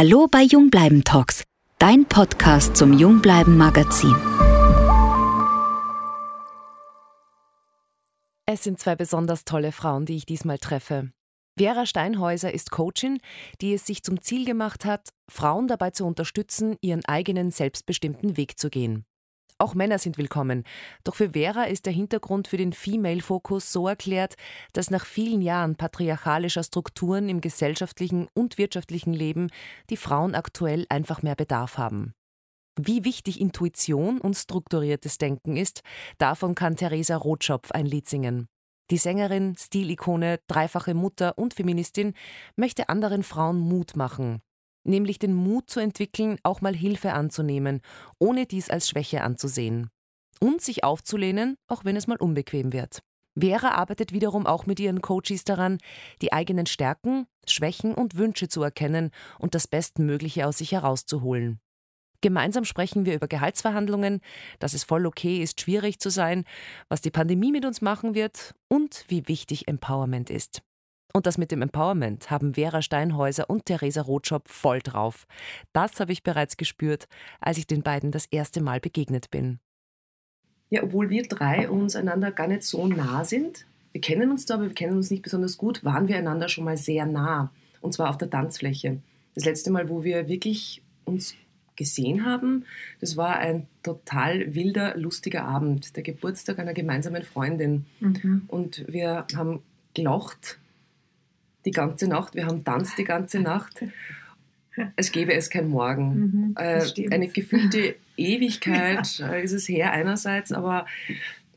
Hallo bei Jungbleiben Talks, dein Podcast zum Jungbleiben Magazin. Es sind zwei besonders tolle Frauen, die ich diesmal treffe. Vera Steinhäuser ist Coachin, die es sich zum Ziel gemacht hat, Frauen dabei zu unterstützen, ihren eigenen selbstbestimmten Weg zu gehen. Auch Männer sind willkommen. Doch für Vera ist der Hintergrund für den Female-Fokus so erklärt, dass nach vielen Jahren patriarchalischer Strukturen im gesellschaftlichen und wirtschaftlichen Leben die Frauen aktuell einfach mehr Bedarf haben. Wie wichtig Intuition und strukturiertes Denken ist, davon kann Theresa Rotschopf ein Lied singen. Die Sängerin, Stilikone, dreifache Mutter und Feministin möchte anderen Frauen Mut machen, nämlich den Mut zu entwickeln, auch mal Hilfe anzunehmen, ohne dies als Schwäche anzusehen. Und sich aufzulehnen, auch wenn es mal unbequem wird. Vera arbeitet wiederum auch mit ihren Coaches daran, die eigenen Stärken, Schwächen und Wünsche zu erkennen und das Bestmögliche aus sich herauszuholen. Gemeinsam sprechen wir über Gehaltsverhandlungen, dass es voll okay ist, schwierig zu sein, was die Pandemie mit uns machen wird und wie wichtig Empowerment ist. Und das mit dem Empowerment haben Vera Steinhäuser und Theresa Rotschop voll drauf. Das habe ich bereits gespürt, als ich den beiden das erste Mal begegnet bin. Ja, obwohl wir drei uns einander gar nicht so nah sind, wir kennen uns da, aber wir kennen uns nicht besonders gut, waren wir einander schon mal sehr nah. Und zwar auf der Tanzfläche. Das letzte Mal, wo wir wirklich uns gesehen haben, das war ein total wilder, lustiger Abend, der Geburtstag einer gemeinsamen Freundin. Mhm. Und wir haben gelacht, die ganze Nacht, wir haben tanzt die ganze Nacht. Es gäbe es kein Morgen. Mhm, äh, eine gefühlte Ewigkeit ja. Äh, ist es her einerseits, aber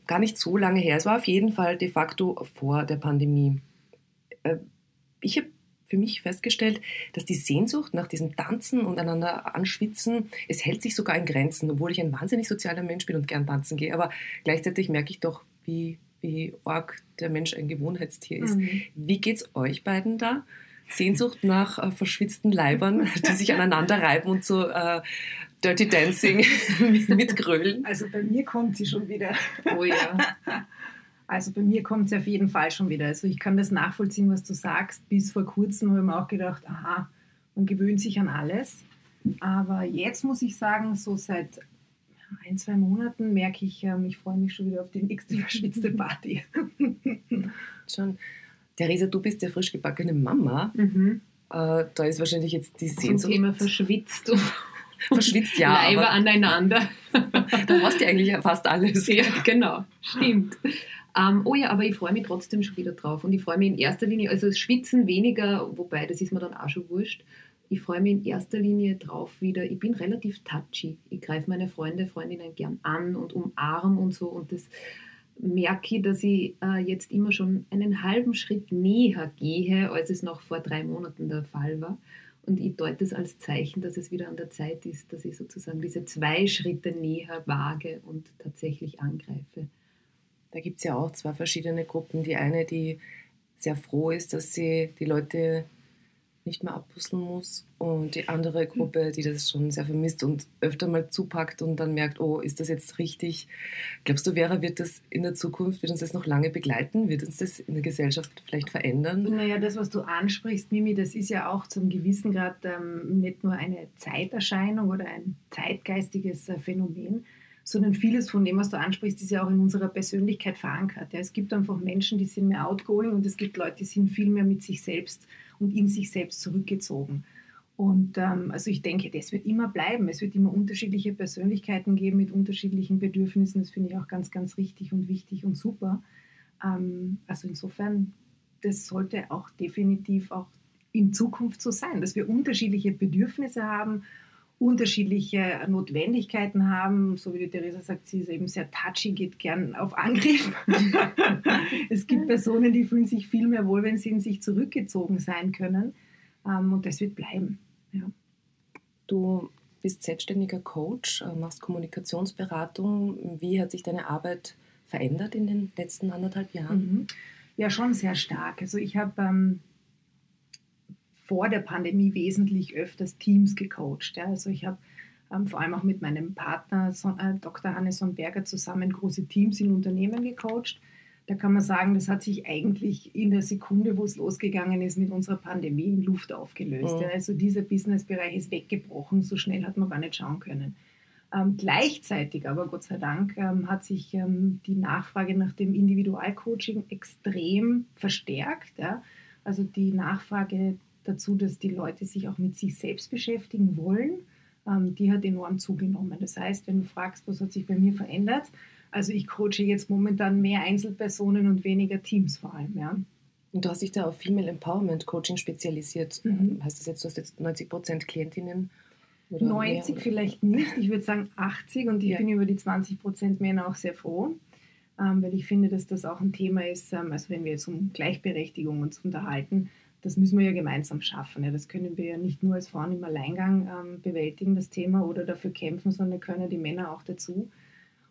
gar nicht so lange her. Es war auf jeden Fall de facto vor der Pandemie. Äh, ich habe für mich festgestellt, dass die Sehnsucht nach diesem Tanzen und einander anschwitzen, es hält sich sogar in Grenzen, obwohl ich ein wahnsinnig sozialer Mensch bin und gern tanzen gehe. Aber gleichzeitig merke ich doch, wie wie arg der Mensch ein Gewohnheitstier ist. Mhm. Wie es euch beiden da? Sehnsucht nach äh, verschwitzten Leibern, die sich aneinander reiben und so äh, Dirty Dancing mit Grölen? Also bei mir kommt sie schon wieder. Oh ja. Also bei mir kommt sie auf jeden Fall schon wieder. Also ich kann das nachvollziehen, was du sagst. Bis vor kurzem habe ich mir auch gedacht, aha, man gewöhnt sich an alles. Aber jetzt muss ich sagen, so seit ein, zwei Monaten merke ich, ähm, ich freue mich schon wieder auf die nächste verschwitzte Party. schon. Theresa, du bist ja frisch gebackene Mama. Mhm. Äh, da ist wahrscheinlich jetzt die Sehnsucht. Zum Thema verschwitzt. verschwitzt, ja. Leiber aneinander. da hast du eigentlich fast alles. Ja, genau. Stimmt. Ähm, oh ja, aber ich freue mich trotzdem schon wieder drauf. Und ich freue mich in erster Linie, also Schwitzen weniger, wobei das ist mir dann auch schon wurscht ich freue mich in erster Linie drauf wieder. Ich bin relativ touchy. Ich greife meine Freunde, Freundinnen gern an und umarm und so. Und das merke ich, dass ich äh, jetzt immer schon einen halben Schritt näher gehe, als es noch vor drei Monaten der Fall war. Und ich deute es als Zeichen, dass es wieder an der Zeit ist, dass ich sozusagen diese zwei Schritte näher wage und tatsächlich angreife. Da gibt es ja auch zwei verschiedene Gruppen. Die eine, die sehr froh ist, dass sie die Leute nicht mehr abpuzzeln muss. Und die andere Gruppe, die das schon sehr vermisst und öfter mal zupackt und dann merkt, oh, ist das jetzt richtig? Glaubst du, Vera, wird das in der Zukunft, wird uns das noch lange begleiten? Wird uns das in der Gesellschaft vielleicht verändern? Naja, das, was du ansprichst, Mimi, das ist ja auch zum gewissen Grad ähm, nicht nur eine Zeiterscheinung oder ein zeitgeistiges äh, Phänomen, sondern vieles von dem, was du ansprichst, ist ja auch in unserer Persönlichkeit verankert. Ja, es gibt einfach Menschen, die sind mehr outgoing und es gibt Leute, die sind viel mehr mit sich selbst und in sich selbst zurückgezogen. Und ähm, also ich denke, das wird immer bleiben. Es wird immer unterschiedliche Persönlichkeiten geben mit unterschiedlichen Bedürfnissen. Das finde ich auch ganz, ganz richtig und wichtig und super. Ähm, also insofern, das sollte auch definitiv auch in Zukunft so sein, dass wir unterschiedliche Bedürfnisse haben, unterschiedliche Notwendigkeiten haben. So wie die Theresa sagt, sie ist eben sehr touchy, geht gern auf Angriff. es gibt Personen, die fühlen sich viel mehr wohl, wenn sie in sich zurückgezogen sein können. Ähm, und das wird bleiben. Ja. Du bist selbstständiger Coach, äh, machst Kommunikationsberatung. Wie hat sich deine Arbeit verändert in den letzten anderthalb Jahren? Mhm. Ja, schon sehr stark. Also ich habe ähm, vor der Pandemie wesentlich öfters Teams gecoacht. Ja. Also ich habe ähm, vor allem auch mit meinem Partner so, äh, Dr. Hannes Berger zusammen große Teams in Unternehmen gecoacht. da kann man sagen, das hat sich eigentlich in der Sekunde, wo es losgegangen ist mit unserer Pandemie, in Luft aufgelöst. Mhm. Ja. Also dieser Businessbereich ist weggebrochen, so schnell hat man gar nicht schauen können. Ähm, gleichzeitig aber, Gott sei Dank, ähm, hat sich ähm, die Nachfrage nach dem Individualcoaching extrem verstärkt. Ja. Also die Nachfrage dazu, dass die Leute sich auch mit sich selbst beschäftigen wollen, ähm, die hat enorm zugenommen. Das heißt, wenn du fragst, was hat sich bei mir verändert, also ich coache jetzt momentan mehr Einzelpersonen und weniger Teams vor allem. Ja. Und du hast dich da auf Female Empowerment Coaching spezialisiert. Mhm. Heißt das jetzt, du hast jetzt 90 Prozent Klientinnen? 90 mehr, vielleicht nicht, ich würde sagen 80 und ich ja. bin über die 20 Prozent Männer auch sehr froh, ähm, weil ich finde, dass das auch ein Thema ist, ähm, also wenn wir jetzt um Gleichberechtigung uns unterhalten, das müssen wir ja gemeinsam schaffen. Ja. Das können wir ja nicht nur als Frauen im Alleingang ähm, bewältigen, das Thema, oder dafür kämpfen, sondern können die Männer auch dazu.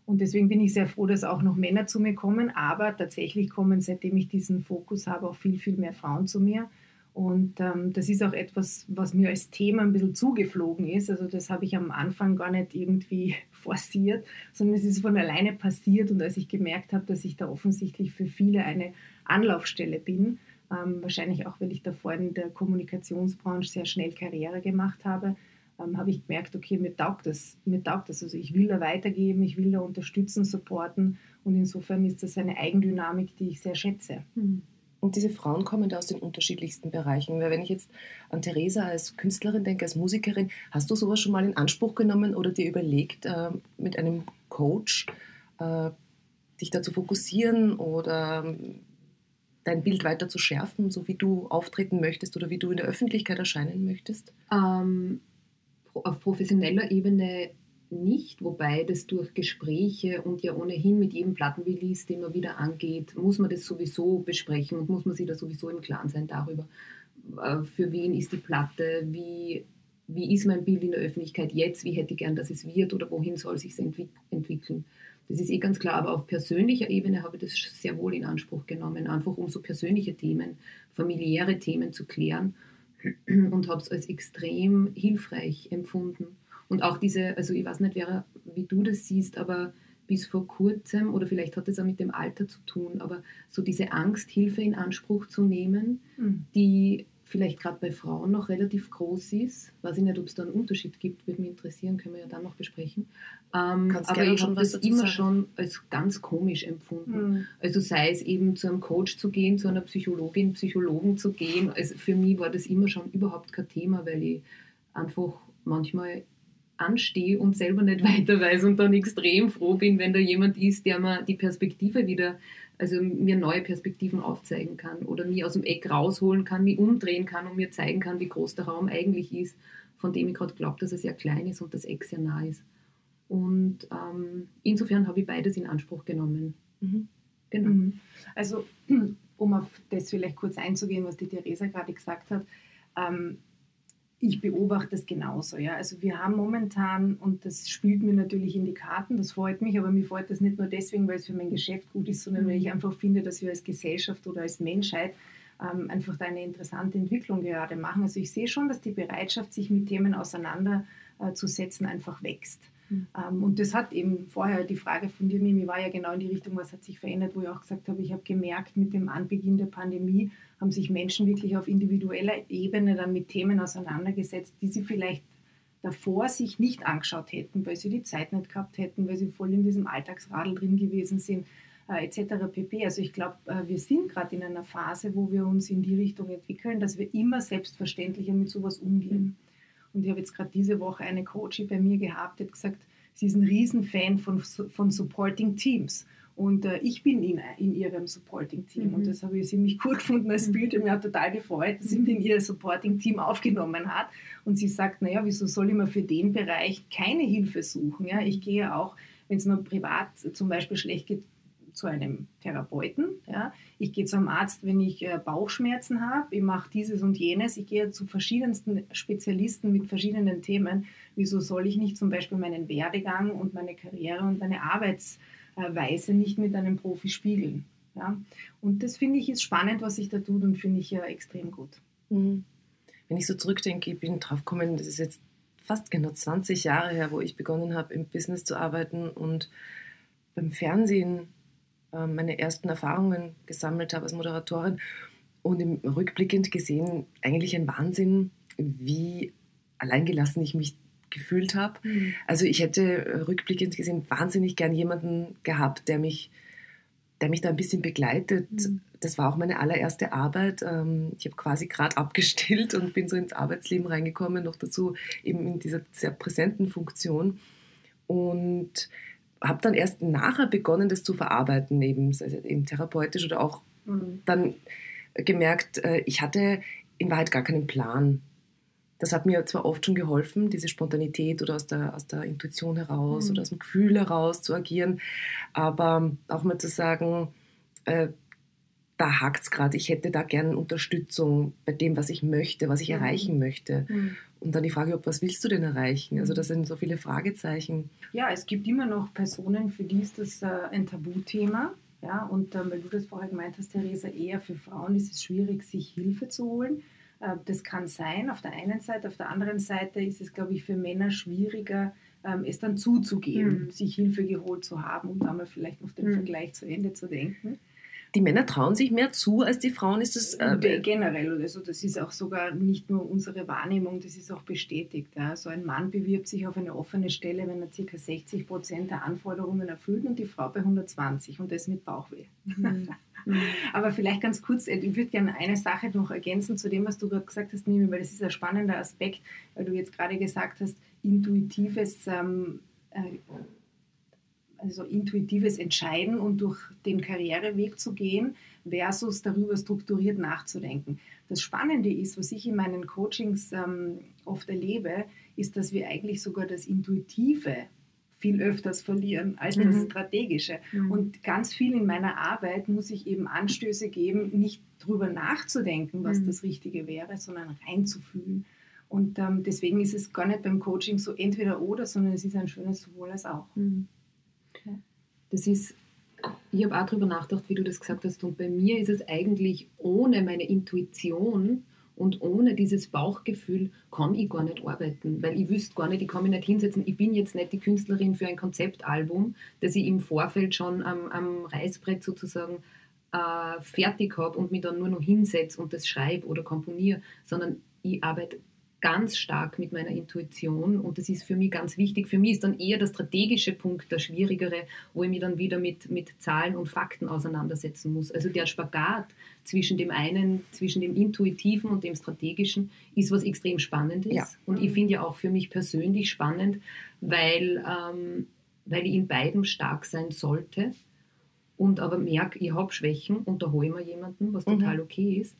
Und deswegen bin ich sehr froh, dass auch noch Männer zu mir kommen. Aber tatsächlich kommen, seitdem ich diesen Fokus habe, auch viel, viel mehr Frauen zu mir. Und ähm, das ist auch etwas, was mir als Thema ein bisschen zugeflogen ist. Also das habe ich am Anfang gar nicht irgendwie forciert, sondern es ist von alleine passiert. Und als ich gemerkt habe, dass ich da offensichtlich für viele eine Anlaufstelle bin, ähm, wahrscheinlich auch, weil ich davor in der Kommunikationsbranche sehr schnell Karriere gemacht habe, ähm, habe ich gemerkt, okay, mir taugt das, mir taugt das. Also ich will da weitergeben, ich will da unterstützen, supporten und insofern ist das eine Eigendynamik, die ich sehr schätze. Hm. Und diese Frauen kommen da aus den unterschiedlichsten Bereichen. Weil wenn ich jetzt an Theresa als Künstlerin denke, als Musikerin, hast du sowas schon mal in Anspruch genommen oder dir überlegt, äh, mit einem Coach äh, dich da zu fokussieren oder ähm, dein Bild weiter zu schärfen, so wie du auftreten möchtest oder wie du in der Öffentlichkeit erscheinen möchtest? Ähm, auf professioneller Ebene nicht, wobei das durch Gespräche und ja ohnehin mit jedem Plattenrelease, den man wieder angeht, muss man das sowieso besprechen und muss man sich da sowieso im Klaren sein darüber, äh, für wen ist die Platte, wie, wie ist mein Bild in der Öffentlichkeit jetzt, wie hätte ich gern, dass es wird oder wohin soll sich entwick entwickeln. Das ist eh ganz klar, aber auf persönlicher Ebene habe ich das sehr wohl in Anspruch genommen, einfach um so persönliche Themen, familiäre Themen zu klären und habe es als extrem hilfreich empfunden. Und auch diese, also ich weiß nicht, Vera, wie du das siehst, aber bis vor kurzem, oder vielleicht hat es auch mit dem Alter zu tun, aber so diese Angst, Hilfe in Anspruch zu nehmen, mhm. die vielleicht gerade bei Frauen noch relativ groß ist. Weiß ich nicht, ob es da einen Unterschied gibt, würde mich interessieren, können wir ja dann noch besprechen. Ähm, aber ich habe das immer sagen. schon als ganz komisch empfunden. Mhm. Also sei es eben zu einem Coach zu gehen, zu einer Psychologin, Psychologen zu gehen. Also für mich war das immer schon überhaupt kein Thema, weil ich einfach manchmal anstehe und selber nicht weiter weiß und dann extrem froh bin, wenn da jemand ist, der mir die Perspektive wieder also mir neue Perspektiven aufzeigen kann oder mich aus dem Eck rausholen kann, mich umdrehen kann und mir zeigen kann, wie groß der Raum eigentlich ist, von dem ich gerade glaube, dass er sehr klein ist und das Eck sehr nah ist. Und ähm, insofern habe ich beides in Anspruch genommen. Mhm. Genau. Mhm. Also, um auf das vielleicht kurz einzugehen, was die Theresa gerade gesagt hat, ähm, ich beobachte es genauso. Ja. Also wir haben momentan, und das spielt mir natürlich in die Karten, das freut mich, aber mir freut das nicht nur deswegen, weil es für mein Geschäft gut ist, sondern weil ich mhm. einfach finde, dass wir als Gesellschaft oder als Menschheit ähm, einfach da eine interessante Entwicklung gerade machen. Also ich sehe schon, dass die Bereitschaft, sich mit Themen auseinanderzusetzen, einfach wächst. Mhm. Ähm, und das hat eben vorher die Frage von dir, Mimi, war ja genau in die Richtung, was hat sich verändert, wo ich auch gesagt habe, ich habe gemerkt, mit dem Anbeginn der Pandemie haben sich Menschen wirklich auf individueller Ebene dann mit Themen auseinandergesetzt, die sie vielleicht davor sich nicht angeschaut hätten, weil sie die Zeit nicht gehabt hätten, weil sie voll in diesem Alltagsradel drin gewesen sind, äh, etc. pp. Also ich glaube, äh, wir sind gerade in einer Phase, wo wir uns in die Richtung entwickeln, dass wir immer selbstverständlicher mit sowas umgehen. Und ich habe jetzt gerade diese Woche eine Coachie bei mir gehabt, die hat gesagt, sie ist ein Riesenfan von, von Supporting Teams. Und äh, ich bin in, in ihrem Supporting-Team. Mhm. Und das habe ich ziemlich cool gefunden als mhm. Bild. Und mir hat total gefreut, dass sie mich in ihr Supporting-Team aufgenommen hat. Und sie sagt, naja, wieso soll ich mir für den Bereich keine Hilfe suchen? Ja, ich gehe auch, wenn es mir privat zum Beispiel schlecht geht, zu einem Therapeuten. Ja. Ich gehe zum Arzt, wenn ich äh, Bauchschmerzen habe. Ich mache dieses und jenes. Ich gehe zu verschiedensten Spezialisten mit verschiedenen Themen. Wieso soll ich nicht zum Beispiel meinen Werdegang und meine Karriere und meine Arbeits Weise nicht mit einem Profi spiegeln. Ja? Und das finde ich ist spannend, was sich da tut und finde ich ja extrem gut. Mhm. Wenn ich so zurückdenke, ich bin drauf gekommen, das ist jetzt fast genau 20 Jahre her, wo ich begonnen habe, im Business zu arbeiten und beim Fernsehen meine ersten Erfahrungen gesammelt habe als Moderatorin und im rückblickend gesehen eigentlich ein Wahnsinn, wie alleingelassen ich mich gefühlt habe. Mhm. Also ich hätte äh, rückblickend gesehen wahnsinnig gern jemanden gehabt, der mich, der mich da ein bisschen begleitet. Mhm. Das war auch meine allererste Arbeit. Ähm, ich habe quasi gerade abgestillt und bin so ins Arbeitsleben reingekommen, noch dazu eben in dieser sehr präsenten Funktion. Und habe dann erst nachher begonnen, das zu verarbeiten, eben, also eben therapeutisch oder auch mhm. dann gemerkt, äh, ich hatte in Wahrheit gar keinen Plan. Das hat mir zwar oft schon geholfen, diese Spontanität oder aus der, aus der Intuition heraus mhm. oder aus dem Gefühl heraus zu agieren, aber auch mal zu sagen, äh, da hakt es gerade, ich hätte da gerne Unterstützung bei dem, was ich möchte, was ich mhm. erreichen möchte. Mhm. Und dann die Frage, ob, was willst du denn erreichen? Also das sind so viele Fragezeichen. Ja, es gibt immer noch Personen, für die ist das äh, ein Tabuthema. Ja, und äh, weil du das vorher gemeint hast, Theresa, eher für Frauen ist es schwierig, sich Hilfe zu holen. Äh, das kann sein, auf der einen Seite. Auf der anderen Seite ist es, glaube ich, für Männer schwieriger, ähm, es dann zuzugeben, mhm. sich Hilfe geholt zu haben, um da mal vielleicht noch den mhm. Vergleich zu Ende zu denken. Die Männer trauen sich mehr zu als die Frauen, ist das äh, generell also das ist auch sogar nicht nur unsere Wahrnehmung, das ist auch bestätigt. Ja. So ein Mann bewirbt sich auf eine offene Stelle, wenn er ca. 60 Prozent der Anforderungen erfüllt und die Frau bei 120 und das mit Bauchweh. Mhm. Aber vielleicht ganz kurz, äh, ich würde gerne eine Sache noch ergänzen zu dem, was du gerade gesagt hast, Mimi, weil das ist ein spannender Aspekt, weil du jetzt gerade gesagt hast, intuitives, ähm, äh, also intuitives Entscheiden und durch den Karriereweg zu gehen versus darüber strukturiert nachzudenken. Das Spannende ist, was ich in meinen Coachings ähm, oft erlebe, ist, dass wir eigentlich sogar das Intuitive viel öfters verlieren als das mhm. Strategische. Mhm. Und ganz viel in meiner Arbeit muss ich eben Anstöße geben, nicht drüber nachzudenken, was mhm. das Richtige wäre, sondern reinzufühlen. Und ähm, deswegen ist es gar nicht beim Coaching so entweder oder, sondern es ist ein schönes sowohl als auch. Das ist, ich habe auch darüber nachgedacht, wie du das gesagt hast. Und bei mir ist es eigentlich ohne meine Intuition und ohne dieses Bauchgefühl kann ich gar nicht arbeiten, weil ich wüsste gar nicht, ich kann mich nicht hinsetzen. Ich bin jetzt nicht die Künstlerin für ein Konzeptalbum, das ich im Vorfeld schon am, am Reißbrett sozusagen äh, fertig habe und mich dann nur noch hinsetze und das schreibe oder komponiere, sondern ich arbeite ganz stark mit meiner Intuition und das ist für mich ganz wichtig. Für mich ist dann eher der strategische Punkt der schwierigere, wo ich mich dann wieder mit, mit Zahlen und Fakten auseinandersetzen muss. Also der Spagat zwischen dem einen, zwischen dem Intuitiven und dem Strategischen ist was extrem Spannendes. Ja. Und ich finde ja auch für mich persönlich spannend, weil, ähm, weil ich in beidem stark sein sollte und aber merke, ich habe Schwächen und da hole ich mir jemanden, was mhm. total okay ist.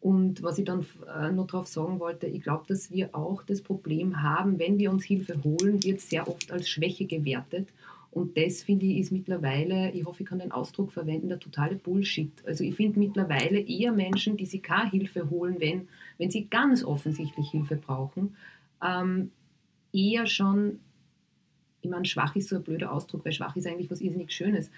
Und was ich dann äh, noch darauf sagen wollte, ich glaube, dass wir auch das Problem haben, wenn wir uns Hilfe holen, wird sehr oft als Schwäche gewertet. Und das finde ich ist mittlerweile, ich hoffe, ich kann den Ausdruck verwenden, der totale Bullshit. Also ich finde mittlerweile eher Menschen, die sich keine Hilfe holen, wenn, wenn sie ganz offensichtlich Hilfe brauchen, ähm, eher schon, ich meine, schwach ist so ein blöder Ausdruck, weil schwach ist eigentlich was irrsinnig Schönes,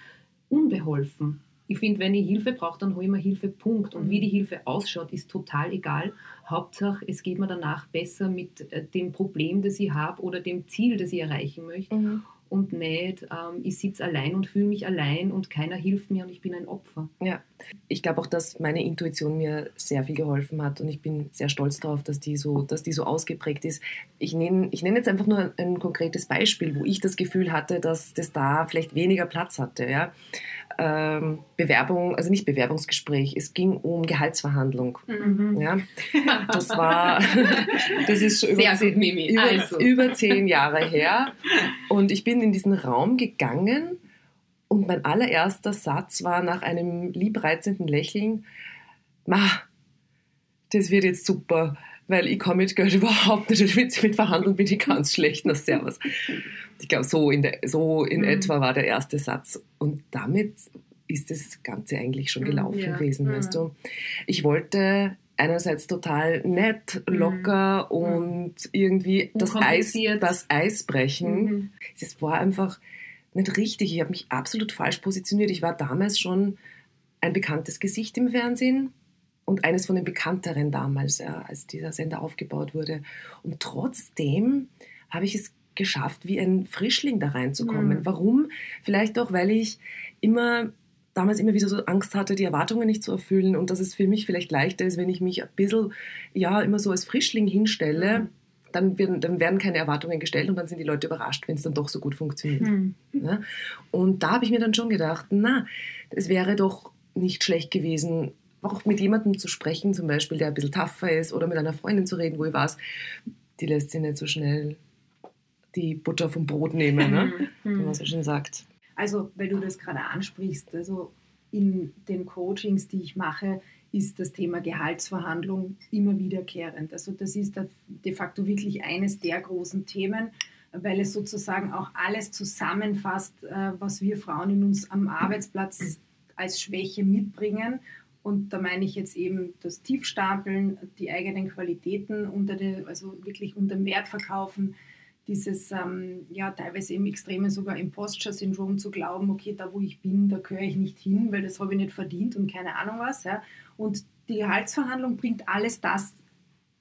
unbeholfen ich finde, wenn ich Hilfe brauche, dann hole ich mir Hilfe, Punkt. Und wie mhm. die Hilfe ausschaut, ist total egal. Hauptsache, es geht mir danach besser mit äh, dem Problem, das ich habe oder dem Ziel, das ich erreichen möchte. Mhm und nicht, ähm, ich sitze allein und fühle mich allein und keiner hilft mir und ich bin ein Opfer. Ja, ich glaube auch, dass meine Intuition mir sehr viel geholfen hat und ich bin sehr stolz darauf, dass die so, dass die so ausgeprägt ist. Ich nenne ich nenn jetzt einfach nur ein, ein, konkretes Beispiel, wo ich das Gefühl hatte, dass das da vielleicht weniger Platz hatte. Ja? Ähm, Bewerbung, also nicht Bewerbungsgespräch, es ging um Gehaltsverhandlung. Mhm. Ja? Das war, das ist schon über, zehn, über, also. über zehn Jahre her und ich bin bin in diesen Raum gegangen und mein allererster Satz war nach einem liebreizenden Lächeln, Ma, das wird jetzt super, weil ich komme mit Geld überhaupt nicht mit, mit Verhandeln bin ich ganz schlecht, na servus. Ich glaube, so in, der, so in mhm. etwa war der erste Satz. Und damit ist das Ganze eigentlich schon gelaufen ja. gewesen, ja. weißt du. Ich wollte einerseits total nett, mhm. locker mhm. und irgendwie das Eis, das Eis brechen. Mhm. Es war einfach nicht richtig. Ich habe mich absolut falsch positioniert. Ich war damals schon ein bekanntes Gesicht im Fernsehen und eines von den bekannteren damals, ja, als dieser Sender aufgebaut wurde. Und trotzdem habe ich es geschafft, wie ein Frischling da reinzukommen. Mhm. Warum? Vielleicht auch, weil ich immer damals immer wieder so Angst hatte, die Erwartungen nicht zu erfüllen und dass es für mich vielleicht leichter ist, wenn ich mich ein bisschen, ja, immer so als Frischling hinstelle. Mhm. Dann werden, dann werden keine Erwartungen gestellt und dann sind die Leute überrascht, wenn es dann doch so gut funktioniert. Mhm. Ja? Und da habe ich mir dann schon gedacht, na, es wäre doch nicht schlecht gewesen, auch mit jemandem zu sprechen, zum Beispiel, der ein bisschen tougher ist, oder mit einer Freundin zu reden, wo ich weiß, die lässt sich nicht so schnell die Butter vom Brot nehmen, ne? Mhm. wie man so schön sagt. Also, weil du das gerade ansprichst, also in den Coachings, die ich mache, ist das Thema Gehaltsverhandlung immer wiederkehrend. Also das ist de facto wirklich eines der großen Themen, weil es sozusagen auch alles zusammenfasst, äh, was wir Frauen in uns am Arbeitsplatz als Schwäche mitbringen. Und da meine ich jetzt eben das Tiefstapeln, die eigenen Qualitäten unter der, also wirklich unter dem Wert verkaufen, dieses ähm, ja teilweise im Extremen sogar Imposture-Syndrom zu glauben, okay, da wo ich bin, da gehöre ich nicht hin, weil das habe ich nicht verdient und keine Ahnung was. Ja. Und die Gehaltsverhandlung bringt alles das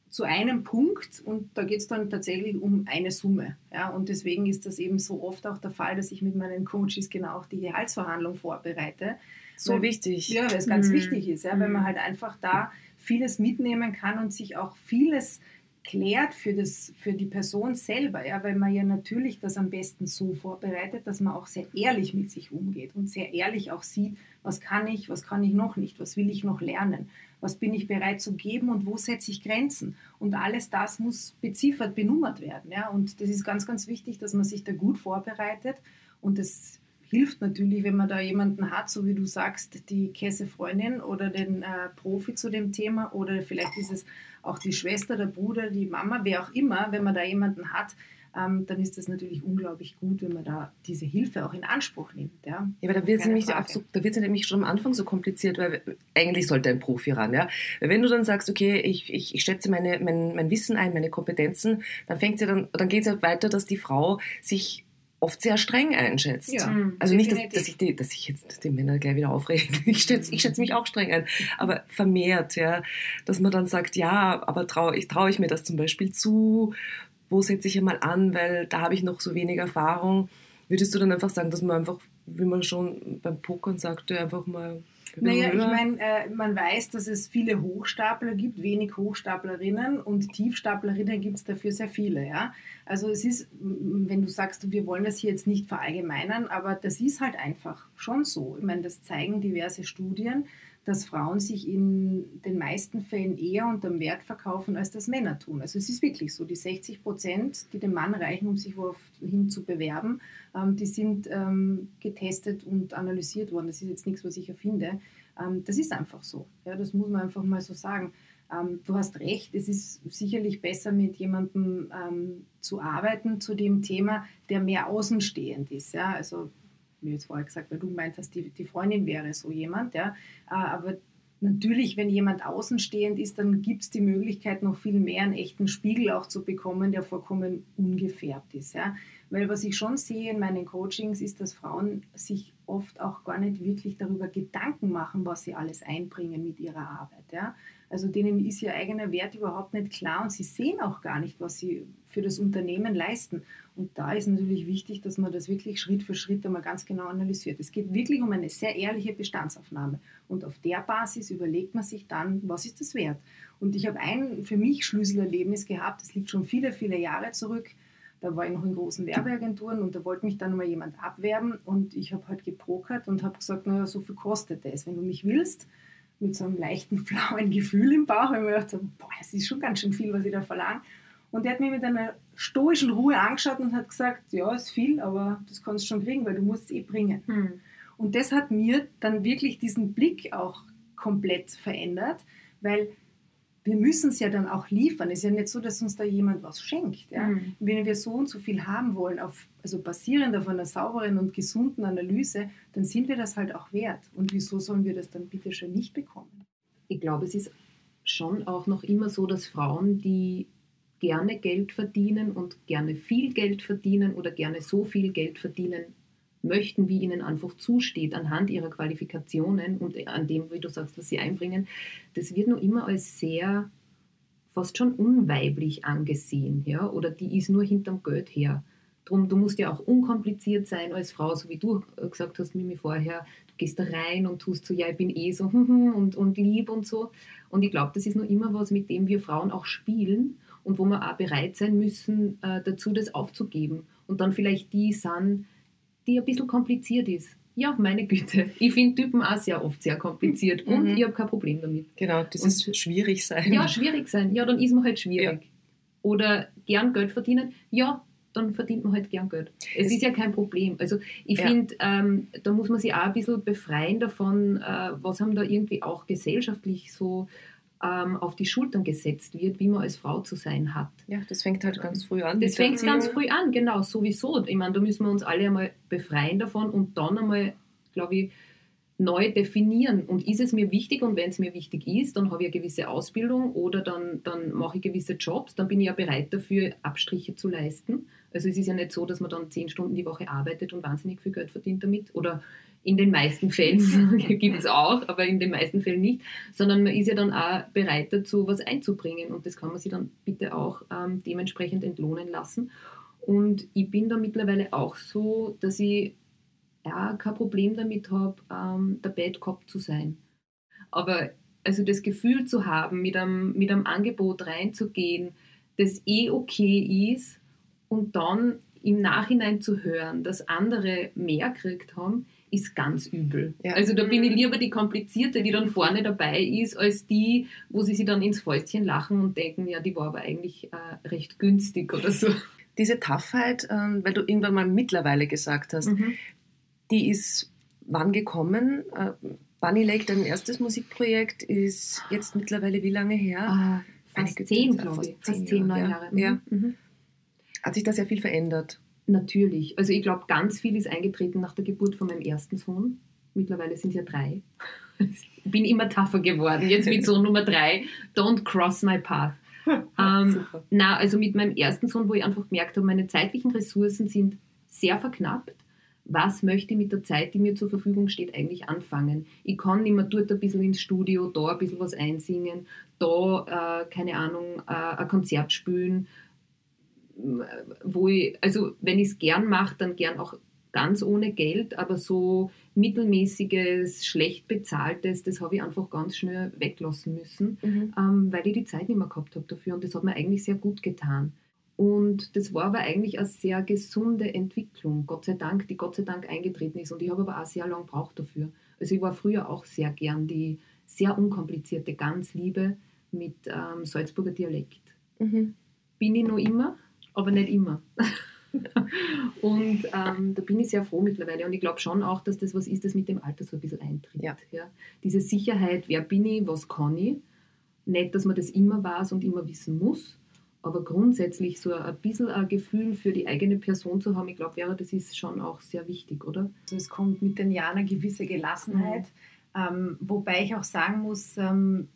zu einem Punkt und da geht es dann tatsächlich um eine Summe. Ja. Und deswegen ist das eben so oft auch der Fall, dass ich mit meinen Coaches genau auch die Gehaltsverhandlung vorbereite. So weil, wichtig. Ja, weil es ganz mhm. wichtig ist, ja, mhm. weil man halt einfach da vieles mitnehmen kann und sich auch vieles klärt für, das, für die Person selber, ja, weil man ja natürlich das am besten so vorbereitet, dass man auch sehr ehrlich mit sich umgeht und sehr ehrlich auch sieht, was kann ich, was kann ich noch nicht, was will ich noch lernen, was bin ich bereit zu geben und wo setze ich Grenzen. Und alles das muss beziffert, benummert werden. Ja, und das ist ganz, ganz wichtig, dass man sich da gut vorbereitet und das hilft natürlich, wenn man da jemanden hat, so wie du sagst, die Käsefreundin oder den äh, Profi zu dem Thema oder vielleicht ist es auch die Schwester, der Bruder, die Mama, wer auch immer, wenn man da jemanden hat, ähm, dann ist das natürlich unglaublich gut, wenn man da diese Hilfe auch in Anspruch nimmt. Ja, ja aber da wird es nämlich, so, nämlich schon am Anfang so kompliziert, weil eigentlich sollte ein Profi ran. Ja? Weil wenn du dann sagst, okay, ich, ich, ich schätze meine, mein, mein Wissen ein, meine Kompetenzen, dann fängt ja dann, dann geht es ja weiter, dass die Frau sich oft sehr streng einschätzt. Ja, mhm. also nicht, dass, dass, ich die, dass ich jetzt die Männer gleich wieder aufregen. Ich schätze, ich schätze mich auch streng ein. Aber vermehrt, ja, dass man dann sagt, ja, aber traue ich, trau ich mir das zum Beispiel zu? Wo setze ich einmal an? Weil da habe ich noch so wenig Erfahrung. Würdest du dann einfach sagen, dass man einfach, wie man schon beim Pokern sagte, einfach mal naja, ich meine, äh, man weiß, dass es viele Hochstapler gibt, wenig Hochstaplerinnen und Tiefstaplerinnen gibt es dafür sehr viele. Ja? Also es ist, wenn du sagst, wir wollen das hier jetzt nicht verallgemeinern, aber das ist halt einfach schon so. Ich meine, das zeigen diverse Studien dass Frauen sich in den meisten Fällen eher unterm Wert verkaufen, als das Männer tun. Also es ist wirklich so, die 60 Prozent, die dem Mann reichen, um sich wohin zu bewerben, ähm, die sind ähm, getestet und analysiert worden. Das ist jetzt nichts, was ich erfinde. Ähm, das ist einfach so. Ja, das muss man einfach mal so sagen. Ähm, du hast recht, es ist sicherlich besser, mit jemandem ähm, zu arbeiten zu dem Thema, der mehr außenstehend ist. Ja? Also wie jetzt vorher gesagt, weil du meint hast, die, die Freundin wäre so jemand, ja. Äh, aber natürlich, wenn jemand außenstehend ist, dann gibt es die Möglichkeit, noch viel mehr einen echten Spiegel auch zu bekommen, der vollkommen ungefärbt ist. Ja? Weil was ich schon sehe in meinen Coachings ist, dass Frauen sich oft auch gar nicht wirklich darüber Gedanken machen, was sie alles einbringen mit ihrer Arbeit. Ja? Also denen ist ihr eigener Wert überhaupt nicht klar und sie sehen auch gar nicht, was sie für das Unternehmen leisten. Und da ist natürlich wichtig, dass man das wirklich Schritt für Schritt einmal ganz genau analysiert. Es geht wirklich um eine sehr ehrliche Bestandsaufnahme. Und auf der Basis überlegt man sich dann, was ist das wert. Und ich habe ein für mich Schlüsselerlebnis gehabt, das liegt schon viele, viele Jahre zurück. Da war ich noch in großen Werbeagenturen und da wollte mich dann mal jemand abwerben und ich habe halt geprokert und habe gesagt, naja, so viel kostet das. Wenn du mich willst, mit so einem leichten, flauen Gefühl im Bauch, weil ich mir gedacht boah, das ist schon ganz schön viel, was ich da verlange. Und der hat mich mit einer stoischen Ruhe angeschaut und hat gesagt, ja, ist viel, aber das kannst du schon kriegen, weil du musst es eh bringen. Hm. Und das hat mir dann wirklich diesen Blick auch komplett verändert, weil wir müssen es ja dann auch liefern. Es ist ja nicht so, dass uns da jemand was schenkt. Ja? Mhm. Wenn wir so und so viel haben wollen, auf, also basierend auf einer sauberen und gesunden Analyse, dann sind wir das halt auch wert. Und wieso sollen wir das dann bitte schon nicht bekommen? Ich glaube, es ist schon auch noch immer so, dass Frauen, die gerne Geld verdienen und gerne viel Geld verdienen oder gerne so viel Geld verdienen möchten, wie ihnen einfach zusteht, anhand ihrer Qualifikationen und an dem, wie du sagst, was sie einbringen, das wird nur immer als sehr fast schon unweiblich angesehen, ja, oder die ist nur hinterm Geld her. Drum, du musst ja auch unkompliziert sein als Frau, so wie du gesagt hast, Mimi vorher. Du gehst da rein und tust so, ja, ich bin eh so und, und lieb und so. Und ich glaube, das ist nur immer was, mit dem wir Frauen auch spielen und wo wir auch bereit sein müssen, äh, dazu das aufzugeben. Und dann vielleicht die sind, die ein bisschen kompliziert ist. Ja, meine Güte. Ich finde Typen auch sehr oft sehr kompliziert und mhm. ich habe kein Problem damit. Genau, dieses und, schwierig sein. Ja, schwierig sein. Ja, dann ist man halt schwierig. Ja. Oder gern Geld verdienen. Ja, dann verdient man halt gern Geld. Es, es ist ja kein Problem. Also ich ja. finde, ähm, da muss man sich auch ein bisschen befreien davon, äh, was haben da irgendwie auch gesellschaftlich so ähm, auf die Schultern gesetzt wird, wie man als Frau zu sein hat. Ja, das fängt halt ganz früh an. Das fängt ganz früh an, genau, sowieso. Ich meine, da müssen wir uns alle einmal befreien davon und dann einmal, glaube ich, neu definieren. Und ist es mir wichtig und wenn es mir wichtig ist, dann habe ich eine gewisse Ausbildung oder dann, dann mache ich gewisse Jobs, dann bin ich ja bereit dafür, Abstriche zu leisten. Also es ist ja nicht so, dass man dann zehn Stunden die Woche arbeitet und wahnsinnig viel Geld verdient damit. Oder in den meisten Fällen gibt es auch, aber in den meisten Fällen nicht, sondern man ist ja dann auch bereit dazu, was einzubringen. Und das kann man sich dann bitte auch ähm, dementsprechend entlohnen lassen. Und ich bin da mittlerweile auch so, dass ich ja, kein Problem damit habe, ähm, der Bad Cop zu sein. Aber also das Gefühl zu haben, mit einem, mit einem Angebot reinzugehen, das eh okay ist und dann im Nachhinein zu hören, dass andere mehr gekriegt haben, ist ganz übel. Ja. Also da bin ich lieber die komplizierte, die dann vorne dabei ist, als die, wo sie sich dann ins Fäustchen lachen und denken, ja, die war aber eigentlich äh, recht günstig oder so. Diese Toughheit, ähm, weil du irgendwann mal mittlerweile gesagt hast, mhm. Die ist wann gekommen? Äh, Bunny Lake, dein erstes Musikprojekt, ist jetzt mittlerweile wie lange her? Uh, fast zehn, glaube ich. Fast zehn, neun Jahre. Jahre. Ja. Mhm. mhm. Hat sich da sehr viel verändert? Natürlich. Also ich glaube, ganz viel ist eingetreten nach der Geburt von meinem ersten Sohn. Mittlerweile sind es ja drei. Ich bin immer tougher geworden. Jetzt mit Sohn Nummer drei. Don't cross my path. ähm, na, also mit meinem ersten Sohn, wo ich einfach gemerkt habe, meine zeitlichen Ressourcen sind sehr verknappt was möchte ich mit der Zeit, die mir zur Verfügung steht, eigentlich anfangen. Ich kann nicht mehr dort ein bisschen ins Studio, da ein bisschen was einsingen, da, äh, keine Ahnung, äh, ein Konzert spielen, wo ich, also wenn ich es gern mache, dann gern auch ganz ohne Geld, aber so mittelmäßiges, schlecht bezahltes, das habe ich einfach ganz schnell weglassen müssen, mhm. ähm, weil ich die Zeit nicht mehr gehabt habe dafür und das hat mir eigentlich sehr gut getan. Und das war aber eigentlich eine sehr gesunde Entwicklung, Gott sei Dank, die Gott sei Dank eingetreten ist. Und ich habe aber auch sehr lange gebraucht dafür. Also ich war früher auch sehr gern die sehr unkomplizierte Ganzliebe mit ähm, Salzburger Dialekt. Mhm. Bin ich noch immer, aber nicht immer. und ähm, da bin ich sehr froh mittlerweile. Und ich glaube schon auch, dass das was ist, das mit dem Alter so ein bisschen eintritt. Ja. ja. Diese Sicherheit, wer bin ich, was kann ich. Nicht, dass man das immer weiß und immer wissen muss, aber grundsätzlich so ein bisschen ein Gefühl für die eigene Person zu haben, ich glaube, Vera, das ist schon auch sehr wichtig, oder? Also es kommt mit den Jahren eine gewisse Gelassenheit, mhm. ähm, wobei ich auch sagen muss, ähm,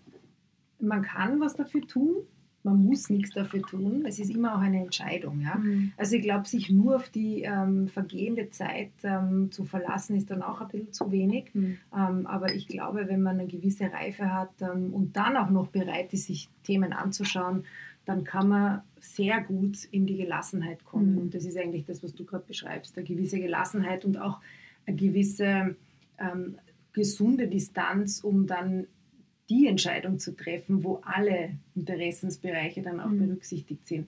man kann was dafür tun, man muss nichts dafür tun. Es ist immer auch eine Entscheidung. Ja? Mhm. Also ich glaube, sich nur auf die ähm, vergehende Zeit ähm, zu verlassen, ist dann auch ein bisschen zu wenig. Mhm. Ähm, aber ich glaube, wenn man eine gewisse Reife hat ähm, und dann auch noch bereit ist, sich Themen anzuschauen, dann kann man sehr gut in die Gelassenheit kommen. Mhm. Und das ist eigentlich das, was du gerade beschreibst, eine gewisse Gelassenheit und auch eine gewisse ähm, gesunde Distanz, um dann die Entscheidung zu treffen, wo alle Interessensbereiche dann auch mhm. berücksichtigt sind.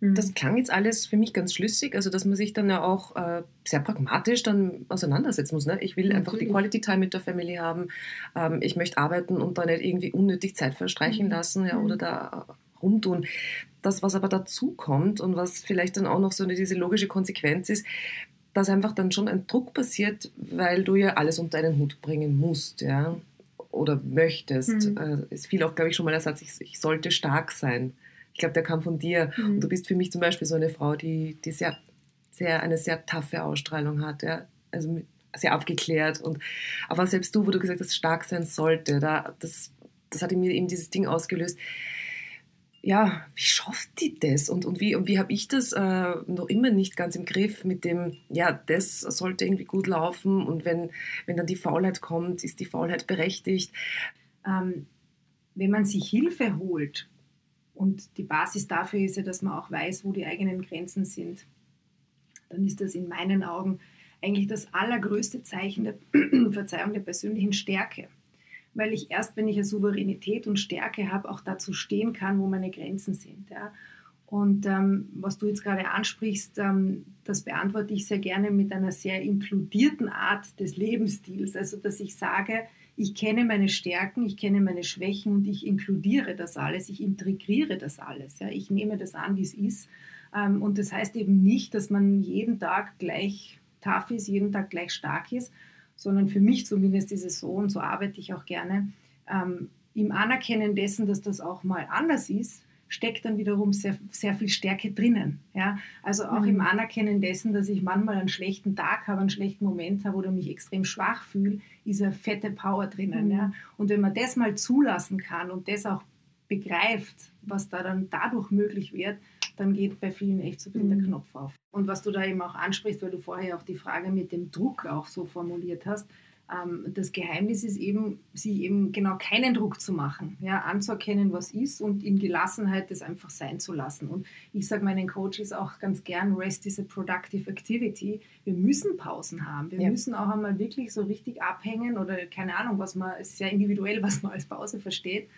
Mhm. Das klang jetzt alles für mich ganz schlüssig, also dass man sich dann ja auch äh, sehr pragmatisch dann auseinandersetzen muss. Ne? Ich will Natürlich. einfach die Quality Time mit der Family haben. Ähm, ich möchte arbeiten und da nicht irgendwie unnötig Zeit verstreichen mhm. lassen ja, oder mhm. da rumtun. Das, was aber dazu kommt und was vielleicht dann auch noch so eine, diese logische Konsequenz ist, dass einfach dann schon ein Druck passiert, weil du ja alles unter einen Hut bringen musst, ja, oder möchtest. Mhm. Äh, es fiel auch, glaube ich, schon mal der Satz, ich, ich sollte stark sein. Ich glaube, der kam von dir. Mhm. Und du bist für mich zum Beispiel so eine Frau, die, die sehr, sehr, eine sehr taffe Ausstrahlung hat, ja. Also sehr aufgeklärt. Und, aber selbst du, wo du gesagt hast, stark sein sollte, da, das, das hat in mir eben dieses Ding ausgelöst ja, wie schafft die das? Und, und wie, und wie habe ich das äh, noch immer nicht ganz im Griff mit dem, ja, das sollte irgendwie gut laufen und wenn, wenn dann die Faulheit kommt, ist die Faulheit berechtigt. Ähm, wenn man sich Hilfe holt und die Basis dafür ist ja, dass man auch weiß, wo die eigenen Grenzen sind, dann ist das in meinen Augen eigentlich das allergrößte Zeichen der, Verzeihung, der persönlichen Stärke. Weil ich erst, wenn ich eine Souveränität und Stärke habe, auch dazu stehen kann, wo meine Grenzen sind. Ja. Und ähm, was du jetzt gerade ansprichst, ähm, das beantworte ich sehr gerne mit einer sehr inkludierten Art des Lebensstils. Also, dass ich sage, ich kenne meine Stärken, ich kenne meine Schwächen und ich inkludiere das alles, ich integriere das alles. Ja. Ich nehme das an, wie es ist. Ähm, und das heißt eben nicht, dass man jeden Tag gleich tough ist, jeden Tag gleich stark ist, sondern für mich zumindest ist es so und so arbeite ich auch gerne. Ähm, Im Anerkennen dessen, dass das auch mal anders ist, steckt dann wiederum sehr, sehr viel Stärke drinnen. Ja? Also auch mhm. im Anerkennen dessen, dass ich manchmal einen schlechten Tag habe, einen schlechten Moment habe oder mich extrem schwach fühle, ist eine fette Power drinnen. Mhm. Ja? Und wenn man das mal zulassen kann und das auch begreift, was da dann dadurch möglich wird, dann geht bei vielen echt so ein bisschen mhm. der Knopf auf. Und was du da eben auch ansprichst, weil du vorher auch die Frage mit dem Druck auch so formuliert hast, ähm, das Geheimnis ist eben, sich eben genau keinen Druck zu machen, ja, anzuerkennen, was ist und in Gelassenheit das einfach sein zu lassen. Und ich sage meinen Coaches auch ganz gern, Rest is a productive activity. Wir müssen Pausen haben. Wir ja. müssen auch einmal wirklich so richtig abhängen oder keine Ahnung, was man, es ist ja individuell, was man als Pause versteht.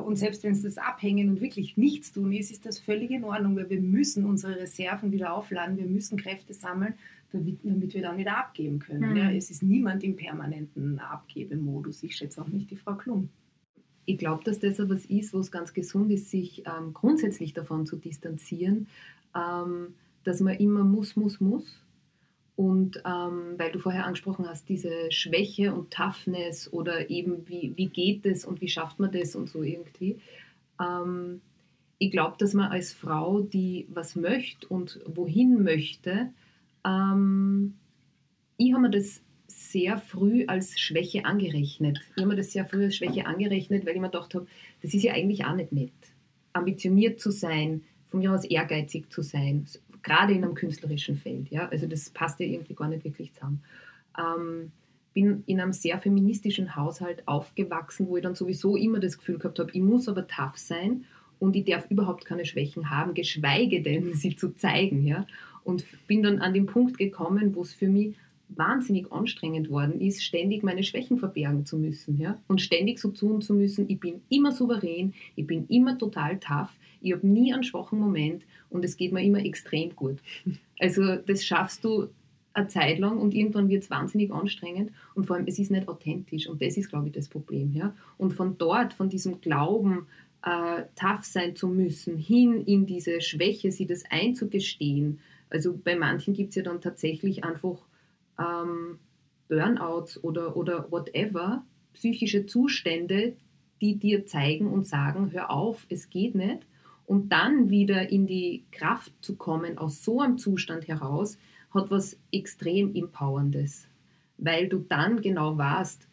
Und selbst wenn es das Abhängen und wirklich nichts tun ist, ist das völlig in Ordnung, weil wir müssen unsere Reserven wieder aufladen, wir müssen Kräfte sammeln, damit, damit wir dann wieder abgeben können. Mhm. Ja, es ist niemand im permanenten Abgebemodus. Ich schätze auch nicht die Frau Klum. Ich glaube, dass das etwas ist, wo es ganz gesund ist, sich ähm, grundsätzlich davon zu distanzieren, ähm, dass man immer muss, muss, muss und ähm, weil du vorher angesprochen hast, diese Schwäche und Toughness oder eben wie, wie geht es und wie schafft man das und so irgendwie. Ähm, ich glaube, dass man als Frau, die was möchte und wohin möchte, ähm, ich habe mir das sehr früh als Schwäche angerechnet. Ich habe mir das sehr früh als Schwäche angerechnet, weil ich mir gedacht habe, das ist ja eigentlich auch nicht nett. Ambitioniert zu sein, von mir aus ehrgeizig zu sein, gerade in einem künstlerischen Feld. Ja? Also das passt ja irgendwie gar nicht wirklich zusammen. Ähm, bin in einem sehr feministischen Haushalt aufgewachsen, wo ich dann sowieso immer das Gefühl gehabt habe, ich muss aber tough sein und ich darf überhaupt keine Schwächen haben, geschweige denn sie zu zeigen. Ja? Und bin dann an den Punkt gekommen, wo es für mich wahnsinnig anstrengend worden ist, ständig meine Schwächen verbergen zu müssen. Ja? Und ständig so tun zu müssen, ich bin immer souverän, ich bin immer total tough, ich habe nie einen schwachen Moment und es geht mir immer extrem gut. Also das schaffst du eine Zeit lang und irgendwann wird es wahnsinnig anstrengend und vor allem es ist nicht authentisch und das ist, glaube ich, das Problem. Ja? Und von dort, von diesem Glauben, äh, tough sein zu müssen, hin in diese Schwäche, sie das einzugestehen. Also bei manchen gibt es ja dann tatsächlich einfach ähm, Burnouts oder, oder whatever, psychische Zustände, die dir zeigen und sagen, hör auf, es geht nicht. Und dann wieder in die Kraft zu kommen aus so einem Zustand heraus, hat was extrem Empowerndes. Weil du dann genau weißt,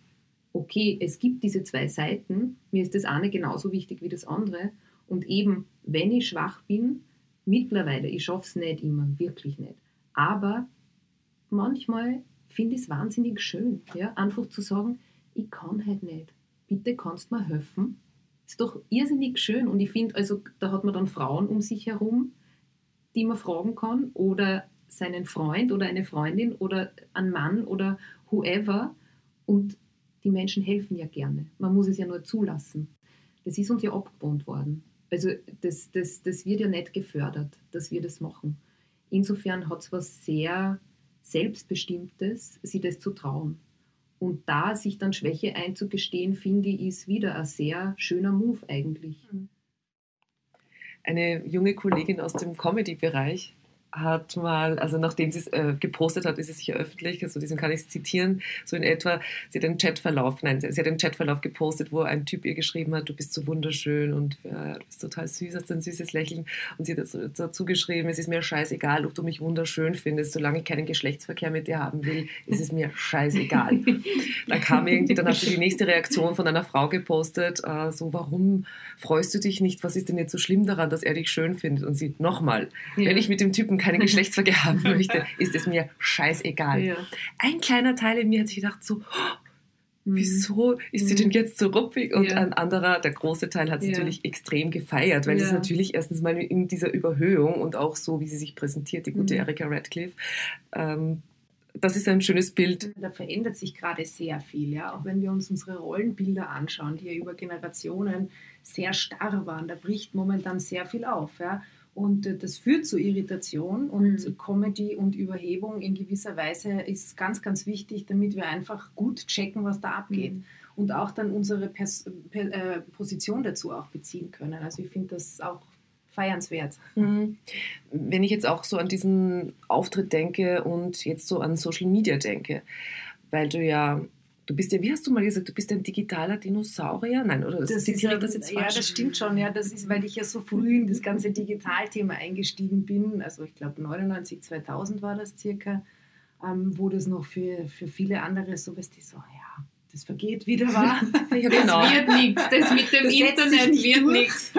okay, es gibt diese zwei Seiten, mir ist das eine genauso wichtig wie das andere. Und eben, wenn ich schwach bin, mittlerweile, ich schaffe es nicht immer, wirklich nicht. Aber manchmal finde ich es wahnsinnig schön, ja, einfach zu sagen, ich kann halt nicht. Bitte kannst du mir helfen ist doch irrsinnig schön. Und ich finde, also da hat man dann Frauen um sich herum, die man fragen kann oder seinen Freund oder eine Freundin oder einen Mann oder whoever. Und die Menschen helfen ja gerne. Man muss es ja nur zulassen. Das ist uns ja abgewohnt worden. Also das, das, das wird ja nicht gefördert, dass wir das machen. Insofern hat es was sehr Selbstbestimmtes, sie das zu trauen. Und da sich dann Schwäche einzugestehen, finde ich, ist wieder ein sehr schöner Move eigentlich. Eine junge Kollegin aus dem Comedy-Bereich hat mal, also nachdem sie es äh, gepostet hat, ist es sicher öffentlich, also diesen kann ich zitieren, so in etwa, sie hat einen Chatverlauf, nein, sie, hat einen Chatverlauf gepostet, wo ein Typ ihr geschrieben hat, du bist so wunderschön und äh, du bist total süß, hast ein süßes Lächeln und sie hat dazu geschrieben, es ist mir scheißegal, ob du mich wunderschön findest, solange ich keinen Geschlechtsverkehr mit dir haben will, ist es mir scheißegal. dann kam irgendwie, dann hat sie die nächste Reaktion von einer Frau gepostet, äh, so, warum freust du dich nicht, was ist denn jetzt so schlimm daran, dass er dich schön findet und sie, nochmal, ja. wenn ich mit dem Typen keinen Geschlechtsverkehr haben möchte, ist es mir scheißegal. Ja. Ein kleiner Teil in mir hat sich gedacht, so, oh, Mhm. Wieso ist sie denn mhm. jetzt so ruppig? Und ja. ein anderer, der große Teil, hat sie ja. natürlich extrem gefeiert, weil ja. es natürlich erstens mal in dieser Überhöhung und auch so, wie sie sich präsentiert, die gute mhm. Erika Radcliffe, ähm, das ist ein schönes Bild. Da verändert sich gerade sehr viel, ja. Auch wenn wir uns unsere Rollenbilder anschauen, die ja über Generationen sehr starr waren, da bricht momentan sehr viel auf, ja. Und äh, das führt zu Irritation und mhm. Comedy und Überhebung in gewisser Weise ist ganz, ganz wichtig, damit wir einfach gut checken, was da abgeht. Mhm. Und auch dann unsere Pers per äh, Position dazu auch beziehen können. Also ich finde das auch feiernswert. Mhm. Wenn ich jetzt auch so an diesen Auftritt denke und jetzt so an Social Media denke, weil du ja Du bist ja, wie hast du mal gesagt, du bist ein digitaler Dinosaurier? Nein, oder das, das ist ja, das jetzt Ja, das stimmt schon. Ja, das ist, weil ich ja so früh in das ganze Digitalthema eingestiegen bin. Also ich glaube 99, 2000 war das circa, ähm, wo das noch für, für viele andere so, weißt du, so, ja, das vergeht wieder, war. Ja, genau. Das wird nichts. Das mit dem das Internet wird nichts.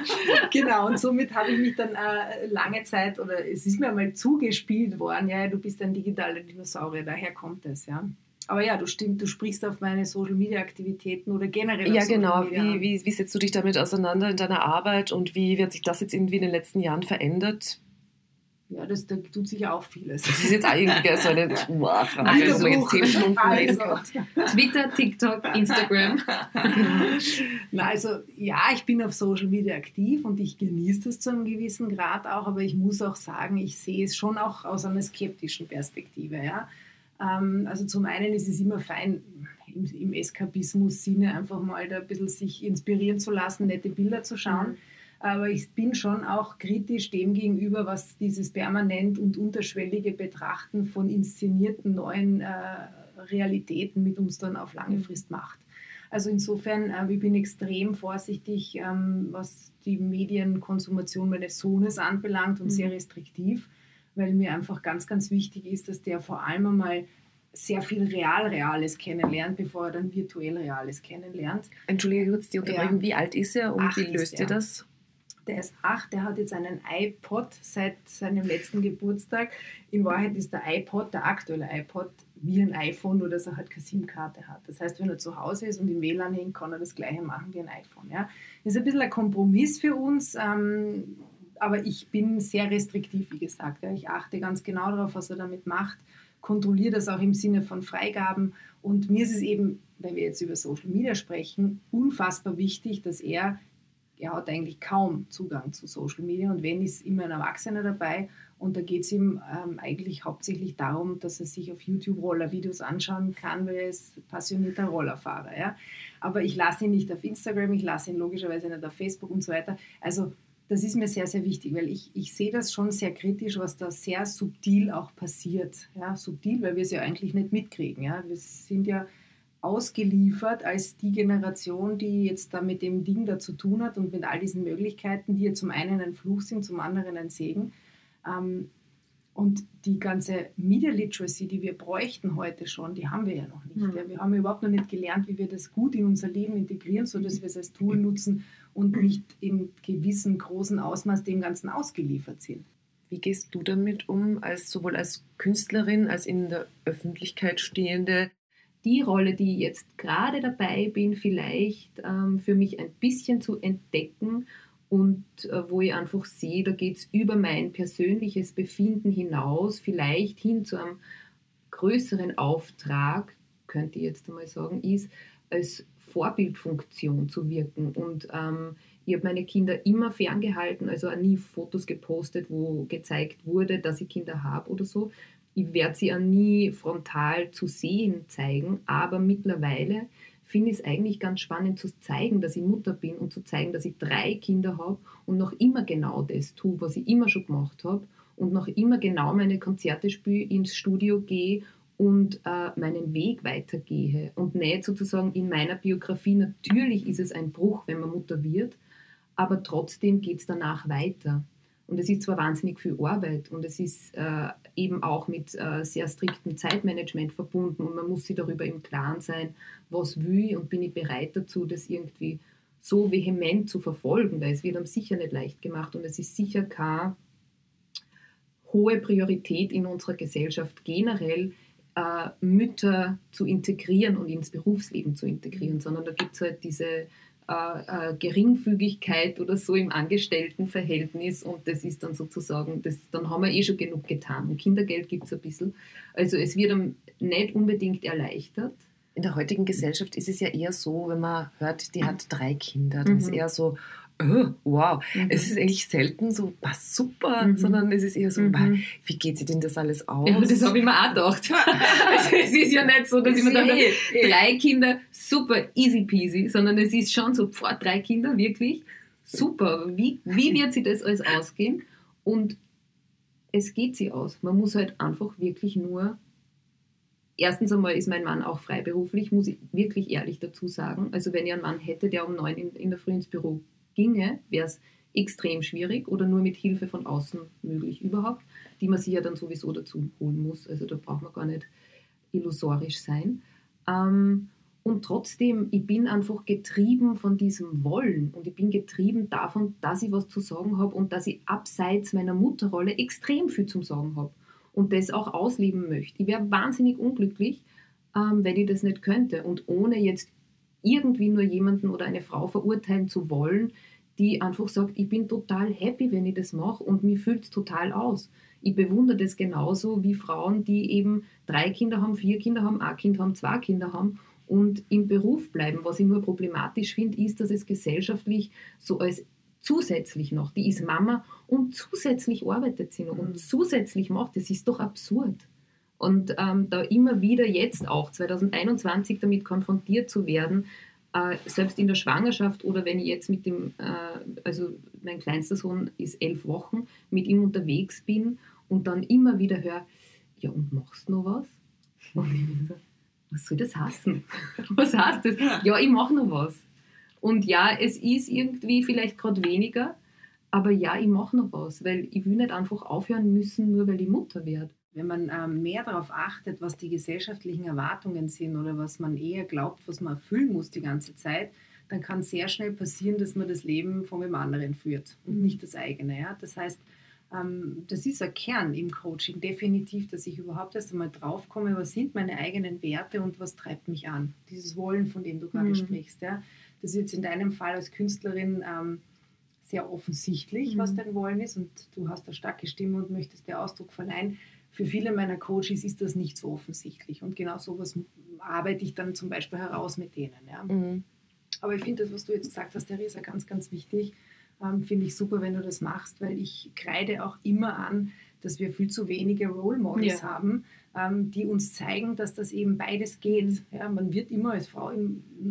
genau, und somit habe ich mich dann äh, lange Zeit, oder es ist mir einmal zugespielt worden, ja, du bist ein digitaler Dinosaurier, daher kommt es, ja. Aber ja, du stimmt, du sprichst auf meine Social Media Aktivitäten oder generell. Ja, genau. Wie, wie, wie setzt du dich damit auseinander in deiner Arbeit und wie wird sich das jetzt irgendwie in den letzten Jahren verändert? Ja, das, da tut sich auch vieles. Das ist jetzt eigentlich so eine Frage, die man jetzt zehn Stunden also. Twitter, TikTok, Instagram. Na, also ja, ich bin auf Social Media aktiv und ich genieße das zu einem gewissen Grad auch, aber ich muss auch sagen, ich sehe es schon auch aus einer skeptischen Perspektive. Ja? Ähm, also zum einen ist es immer fein, im, im Eskapismus-Sinne einfach mal da ein bisschen sich inspirieren zu lassen, nette Bilder zu schauen. Aber ich bin schon auch kritisch dem gegenüber, was dieses permanent und unterschwellige Betrachten von inszenierten neuen äh, Realitäten mit uns dann auf lange. Frist macht. Also insofern, äh, ich bin extrem vorsichtig, ähm, was die Medienkonsumation meines Sohnes anbelangt und mhm. sehr restriktiv weil mir einfach ganz, ganz wichtig ist, dass der vor allem einmal sehr viel Real-Reales kennenlernt, bevor er dann virtuell Reales kennenlernt. Entschuldige kurz die Unterbrechung, ja. wie alt ist er und acht wie löst ihr das? Der ist acht, der hat jetzt einen iPod seit seinem letzten Geburtstag. In Wahrheit ist der iPod, der aktuelle iPod, wie ein iPhone, nur dass er halt keine SIM-Karte hat. Das heißt, wenn er zu Hause ist und im WLAN hängt, kann er das gleiche machen wie ein iPhone. Ja? Das ist ein bisschen ein Kompromiss für uns. Ähm, aber ich bin sehr restriktiv, wie gesagt. Ich achte ganz genau darauf, was er damit macht, kontrolliere das auch im Sinne von Freigaben. Und mir ist es eben, wenn wir jetzt über Social Media sprechen, unfassbar wichtig, dass er, er hat eigentlich kaum Zugang zu Social Media und wenn ist immer ein Erwachsener dabei. Und da geht es ihm ähm, eigentlich hauptsächlich darum, dass er sich auf YouTube Rollervideos anschauen kann, weil er ist passionierter Rollerfahrer. Ja? Aber ich lasse ihn nicht auf Instagram, ich lasse ihn logischerweise nicht auf Facebook und so weiter. Also das ist mir sehr, sehr wichtig, weil ich, ich sehe das schon sehr kritisch, was da sehr subtil auch passiert. Ja, subtil, weil wir es ja eigentlich nicht mitkriegen. Ja. Wir sind ja ausgeliefert als die Generation, die jetzt da mit dem Ding da zu tun hat und mit all diesen Möglichkeiten, die ja zum einen ein Fluch sind, zum anderen ein Segen. Ähm, und die ganze Media Literacy, die wir bräuchten heute schon, die haben wir ja noch nicht. Mhm. Wir haben ja überhaupt noch nicht gelernt, wie wir das gut in unser Leben integrieren, sodass wir es als Tool nutzen und nicht in gewissem großen Ausmaß dem Ganzen ausgeliefert sind. Wie gehst du damit um, als sowohl als Künstlerin als in der Öffentlichkeit stehende? Die Rolle, die ich jetzt gerade dabei bin, vielleicht ähm, für mich ein bisschen zu entdecken und äh, wo ich einfach sehe, da geht es über mein persönliches Befinden hinaus, vielleicht hin zu einem größeren Auftrag, könnte ich jetzt einmal sagen, ist, als Vorbildfunktion zu wirken. Und ähm, ich habe meine Kinder immer ferngehalten, also auch nie Fotos gepostet, wo gezeigt wurde, dass ich Kinder habe oder so. Ich werde sie auch nie frontal zu sehen zeigen, aber mittlerweile finde ich es eigentlich ganz spannend zu zeigen, dass ich Mutter bin und zu zeigen, dass ich drei Kinder habe und noch immer genau das tue, was ich immer schon gemacht habe und noch immer genau meine Konzerte spiele, ins Studio gehe und äh, meinen Weg weitergehe und nicht sozusagen in meiner Biografie, natürlich ist es ein Bruch, wenn man Mutter wird, aber trotzdem geht es danach weiter. Und es ist zwar wahnsinnig viel Arbeit und es ist äh, eben auch mit äh, sehr striktem Zeitmanagement verbunden und man muss sich darüber im Klaren sein, was will ich und bin ich bereit dazu, das irgendwie so vehement zu verfolgen, weil es wird einem sicher nicht leicht gemacht und es ist sicher keine hohe Priorität in unserer Gesellschaft generell, äh, Mütter zu integrieren und ins Berufsleben zu integrieren, sondern da gibt es halt diese äh, äh, Geringfügigkeit oder so im Angestelltenverhältnis und das ist dann sozusagen, das, dann haben wir eh schon genug getan. Und Kindergeld gibt es ein bisschen. Also es wird dann nicht unbedingt erleichtert. In der heutigen Gesellschaft ist es ja eher so, wenn man hört, die hat drei Kinder, dann mhm. ist eher so, oh, wow, mhm. es ist eigentlich selten so, was super, mhm. sondern es ist eher so, mhm. wie geht sich denn das alles aus? Ja, das habe ich mir auch gedacht. also, es ist ja nicht so, dass ich mir dachte, eh, eh. drei Kinder, super, easy peasy, sondern es ist schon so, vor drei Kinder, wirklich, super. Wie, wie wird sich das alles ausgehen? Und es geht sie aus. Man muss halt einfach wirklich nur Erstens einmal ist mein Mann auch freiberuflich, muss ich wirklich ehrlich dazu sagen. Also wenn ich einen Mann hätte, der um neun in, in der Früh ins Büro ginge, wäre es extrem schwierig oder nur mit Hilfe von außen möglich überhaupt, die man sich ja dann sowieso dazu holen muss. Also da braucht man gar nicht illusorisch sein. Ähm, und trotzdem, ich bin einfach getrieben von diesem Wollen und ich bin getrieben davon, dass ich was zu sagen habe und dass ich abseits meiner Mutterrolle extrem viel zum Sagen habe und das auch ausleben möchte. Ich wäre wahnsinnig unglücklich, ähm, wenn ich das nicht könnte und ohne jetzt irgendwie nur jemanden oder eine Frau verurteilen zu wollen, die einfach sagt, ich bin total happy, wenn ich das mache und mir fühlt es total aus. Ich bewundere das genauso wie Frauen, die eben drei Kinder haben, vier Kinder haben, ein Kind haben, zwei Kinder haben und im Beruf bleiben. Was ich nur problematisch finde, ist, dass es gesellschaftlich so als zusätzlich noch, die ist Mama und zusätzlich arbeitet sie noch mhm. und zusätzlich macht, das ist doch absurd. Und ähm, da immer wieder jetzt auch 2021 damit konfrontiert zu werden, äh, selbst in der Schwangerschaft oder wenn ich jetzt mit dem, äh, also mein kleinster Sohn ist elf Wochen, mit ihm unterwegs bin und dann immer wieder höre, ja und machst du noch was? Und ich so, was soll das heißen? Was heißt das? Ja, ich mache noch was. Und ja, es ist irgendwie vielleicht gerade weniger, aber ja, ich mache noch was, weil ich will nicht einfach aufhören müssen, nur weil ich Mutter werde. Wenn man ähm, mehr darauf achtet, was die gesellschaftlichen Erwartungen sind oder was man eher glaubt, was man erfüllen muss die ganze Zeit, dann kann sehr schnell passieren, dass man das Leben von dem anderen führt und mhm. nicht das eigene. Ja? Das heißt, ähm, das ist ein Kern im Coaching, definitiv, dass ich überhaupt erst einmal draufkomme, was sind meine eigenen Werte und was treibt mich an. Dieses Wollen, von dem du gerade mhm. sprichst. Ja? Das ist jetzt in deinem Fall als Künstlerin ähm, sehr offensichtlich, mhm. was dein Wollen ist und du hast eine starke Stimme und möchtest der Ausdruck verleihen. Für viele meiner Coaches ist das nicht so offensichtlich und genau sowas arbeite ich dann zum Beispiel heraus mit denen. Ja. Mhm. Aber ich finde das, was du jetzt gesagt hast, Theresa, ganz, ganz wichtig. Ähm, finde ich super, wenn du das machst, weil ich kreide auch immer an, dass wir viel zu wenige Role Models ja. haben, ähm, die uns zeigen, dass das eben beides geht. Ja, man wird immer als Frau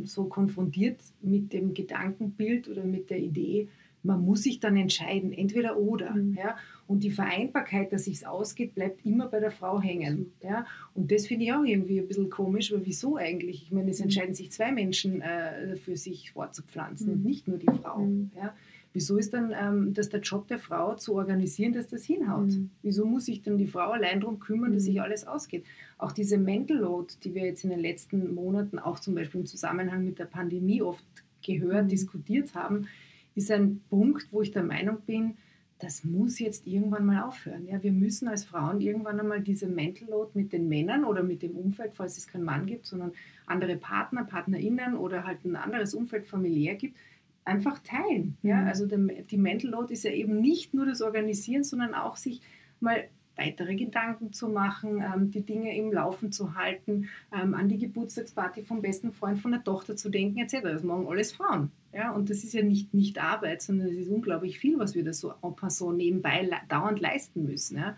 so konfrontiert mit dem Gedankenbild oder mit der Idee, man muss sich dann entscheiden, entweder oder. Mhm. Ja? Und die Vereinbarkeit, dass sich ausgeht, bleibt immer bei der Frau hängen. Ja? Und das finde ich auch irgendwie ein bisschen komisch, weil wieso eigentlich? Ich meine, es mhm. entscheiden sich zwei Menschen äh, für sich fortzupflanzen mhm. und nicht nur die Frau. Mhm. Ja? Wieso ist dann ähm, das der Job der Frau zu organisieren, dass das hinhaut? Mhm. Wieso muss sich dann die Frau allein darum kümmern, dass mhm. sich alles ausgeht? Auch diese Mental Load, die wir jetzt in den letzten Monaten auch zum Beispiel im Zusammenhang mit der Pandemie oft gehört, mhm. diskutiert haben, ist ein Punkt, wo ich der Meinung bin, das muss jetzt irgendwann mal aufhören. Ja, wir müssen als Frauen irgendwann einmal diese Mental Load mit den Männern oder mit dem Umfeld, falls es keinen Mann gibt, sondern andere Partner, PartnerInnen oder halt ein anderes Umfeld familiär gibt, einfach teilen. Ja, mhm. also der, die Mental Load ist ja eben nicht nur das Organisieren, sondern auch sich mal weitere Gedanken zu machen, ähm, die Dinge im Laufen zu halten, ähm, an die Geburtstagsparty vom besten Freund von der Tochter zu denken, etc. Das machen alles Frauen. Ja? Und das ist ja nicht, nicht Arbeit, sondern es ist unglaublich viel, was wir da so en passant nebenbei le dauernd leisten müssen. Ja?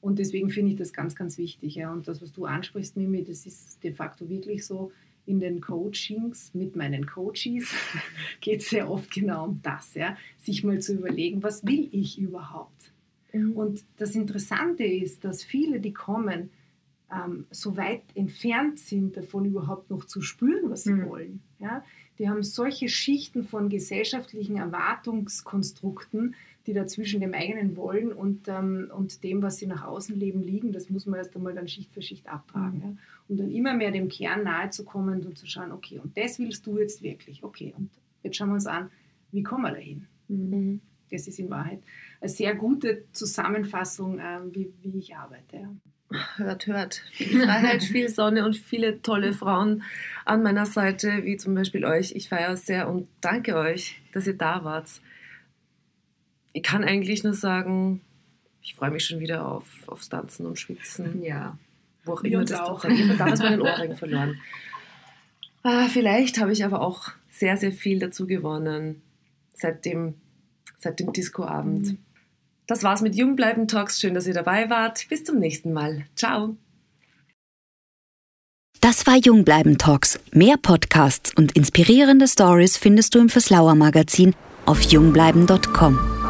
Und deswegen finde ich das ganz, ganz wichtig. Ja? Und das, was du ansprichst, Mimi, das ist de facto wirklich so, in den Coachings mit meinen Coaches geht es sehr oft genau um das, ja? sich mal zu überlegen, was will ich überhaupt? Mhm. Und das Interessante ist, dass viele, die kommen, ähm, so weit entfernt sind davon überhaupt noch zu spüren, was sie mhm. wollen. Ja? Die haben solche Schichten von gesellschaftlichen Erwartungskonstrukten, die da zwischen dem eigenen Wollen und, ähm, und dem, was sie nach außen leben, liegen. Das muss man erst einmal dann Schicht für Schicht abtragen. Mhm. Ja? Um dann immer mehr dem Kern nahe zu kommen und zu schauen, okay, und das willst du jetzt wirklich. Okay, und jetzt schauen wir uns an, wie kommen wir dahin? Mhm. Das ist in Wahrheit eine sehr gute Zusammenfassung, äh, wie, wie ich arbeite. Ja. Hört, hört, viel Freiheit, viel Sonne und viele tolle Frauen an meiner Seite, wie zum Beispiel euch. Ich feiere sehr und danke euch, dass ihr da wart. Ich kann eigentlich nur sagen, ich freue mich schon wieder auf, aufs Tanzen und Schwitzen. Ja. Wo auch immer das auch. Ich habe damals meinen Ohrring verloren. Ah, vielleicht habe ich aber auch sehr, sehr viel dazu gewonnen seit dem, seit dem Discoabend. Mhm. Das war's mit Jungbleiben Talks. Schön, dass ihr dabei wart. Bis zum nächsten Mal. Ciao. Das war Jungbleiben Talks. Mehr Podcasts und inspirierende Stories findest du im Verslauer Magazin auf jungbleiben.com.